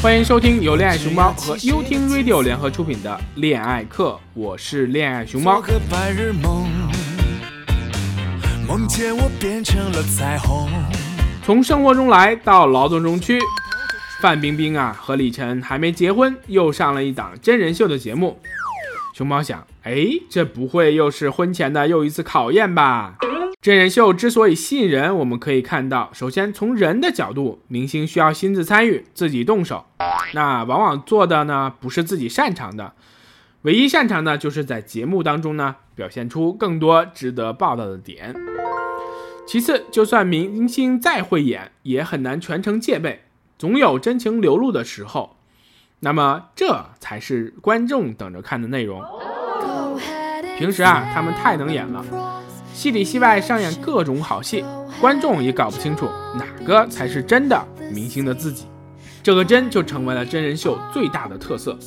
欢迎收听由恋爱熊猫和优听 Radio 联合出品的《恋爱课》，我是恋爱熊猫做。个白日梦，梦见我变成了彩虹。从生活中来到劳动中去，范冰冰啊和李晨还没结婚，又上了一档真人秀的节目。熊猫想，哎，这不会又是婚前的又一次考验吧？真人秀之所以吸引人，我们可以看到，首先从人的角度，明星需要亲自参与，自己动手，那往往做的呢不是自己擅长的，唯一擅长的就是在节目当中呢表现出更多值得报道的点。其次，就算明星再会演，也很难全程戒备，总有真情流露的时候。那么，这才是观众等着看的内容。平时啊，他们太能演了，戏里戏外上演各种好戏，观众也搞不清楚哪个才是真的明星的自己。这个真就成为了真人秀最大的特色。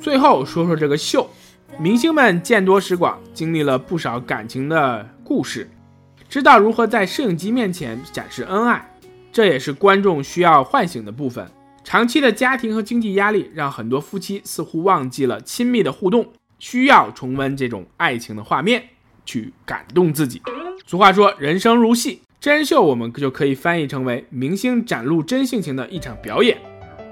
最后说说这个秀，明星们见多识广，经历了不少感情的故事，知道如何在摄影机面前展示恩爱，这也是观众需要唤醒的部分。长期的家庭和经济压力让很多夫妻似乎忘记了亲密的互动，需要重温这种爱情的画面，去感动自己。俗话说，人生如戏，真人秀我们就可以翻译成为明星展露真性情的一场表演。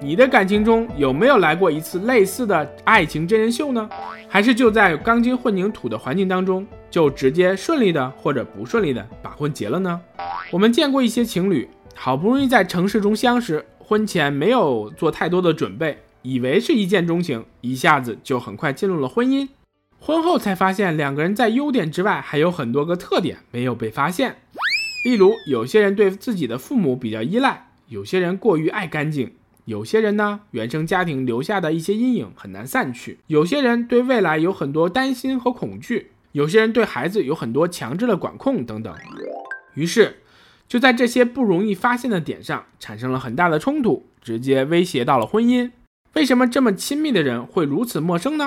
你的感情中有没有来过一次类似的爱情真人秀呢？还是就在钢筋混凝土的环境当中，就直接顺利的或者不顺利的把婚结了呢？我们见过一些情侣，好不容易在城市中相识，婚前没有做太多的准备，以为是一见钟情，一下子就很快进入了婚姻。婚后才发现，两个人在优点之外还有很多个特点没有被发现。例如，有些人对自己的父母比较依赖，有些人过于爱干净，有些人呢，原生家庭留下的一些阴影很难散去，有些人对未来有很多担心和恐惧，有些人对孩子有很多强制的管控等等。于是，就在这些不容易发现的点上产生了很大的冲突，直接威胁到了婚姻。为什么这么亲密的人会如此陌生呢？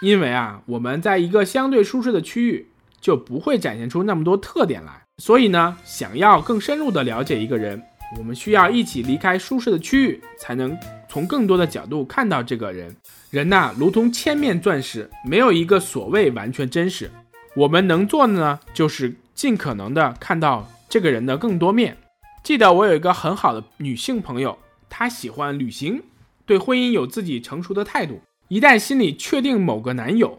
因为啊，我们在一个相对舒适的区域，就不会展现出那么多特点来。所以呢，想要更深入的了解一个人，我们需要一起离开舒适的区域，才能从更多的角度看到这个人。人呐、如同千面钻石，没有一个所谓完全真实。我们能做的呢，就是尽可能的看到这个人的更多面。记得我有一个很好的女性朋友，她喜欢旅行，对婚姻有自己成熟的态度。一旦心里确定某个男友，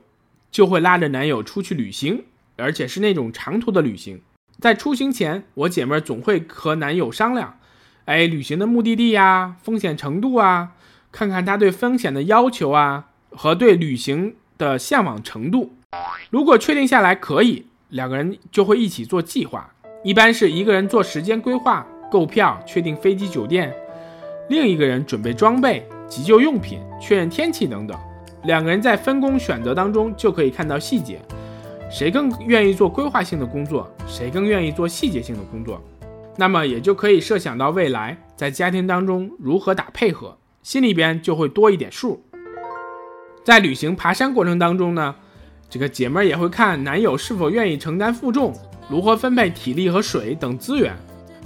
就会拉着男友出去旅行，而且是那种长途的旅行。在出行前，我姐妹总会和男友商量，哎，旅行的目的地呀、风险程度啊，看看他对风险的要求啊，和对旅行的向往程度。如果确定下来可以，两个人就会一起做计划。一般是一个人做时间规划、购票、确定飞机酒店，另一个人准备装备、急救用品、确认天气等等。两个人在分工选择当中就可以看到细节，谁更愿意做规划性的工作，谁更愿意做细节性的工作。那么也就可以设想到未来在家庭当中如何打配合，心里边就会多一点数。在旅行爬山过程当中呢，这个姐妹儿也会看男友是否愿意承担负重，如何分配体力和水等资源，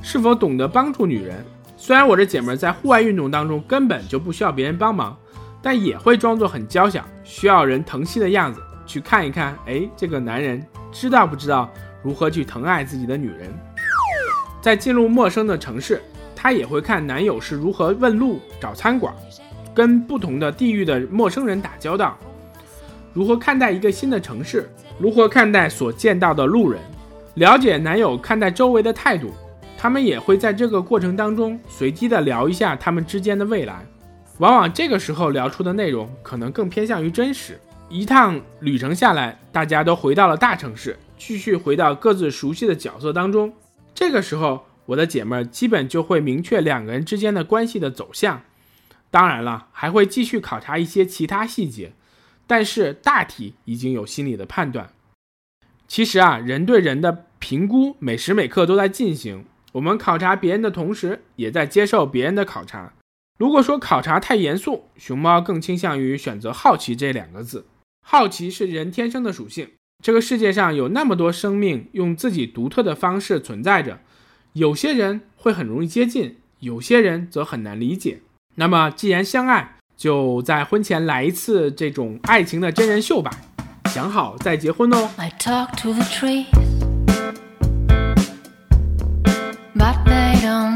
是否懂得帮助女人。虽然我这姐妹儿在户外运动当中根本就不需要别人帮忙，但也会装作很娇小、需要人疼惜的样子，去看一看，哎，这个男人知道不知道如何去疼爱自己的女人。在进入陌生的城市，她也会看男友是如何问路、找餐馆，跟不同的地域的陌生人打交道，如何看待一个新的城市，如何看待所见到的路人，了解男友看待周围的态度。他们也会在这个过程当中随机的聊一下他们之间的未来，往往这个时候聊出的内容可能更偏向于真实。一趟旅程下来，大家都回到了大城市，继续回到各自熟悉的角色当中。这个时候，我的姐妹儿基本就会明确两个人之间的关系的走向。当然了，还会继续考察一些其他细节，但是大体已经有心理的判断。其实啊，人对人的评估每时每刻都在进行。我们考察别人的同时，也在接受别人的考察。如果说考察太严肃，熊猫更倾向于选择好奇这两个字。好奇是人天生的属性。这个世界上有那么多生命用自己独特的方式存在着，有些人会很容易接近，有些人则很难理解。那么，既然相爱，就在婚前来一次这种爱情的真人秀吧，想好再结婚哦。I talk to the tree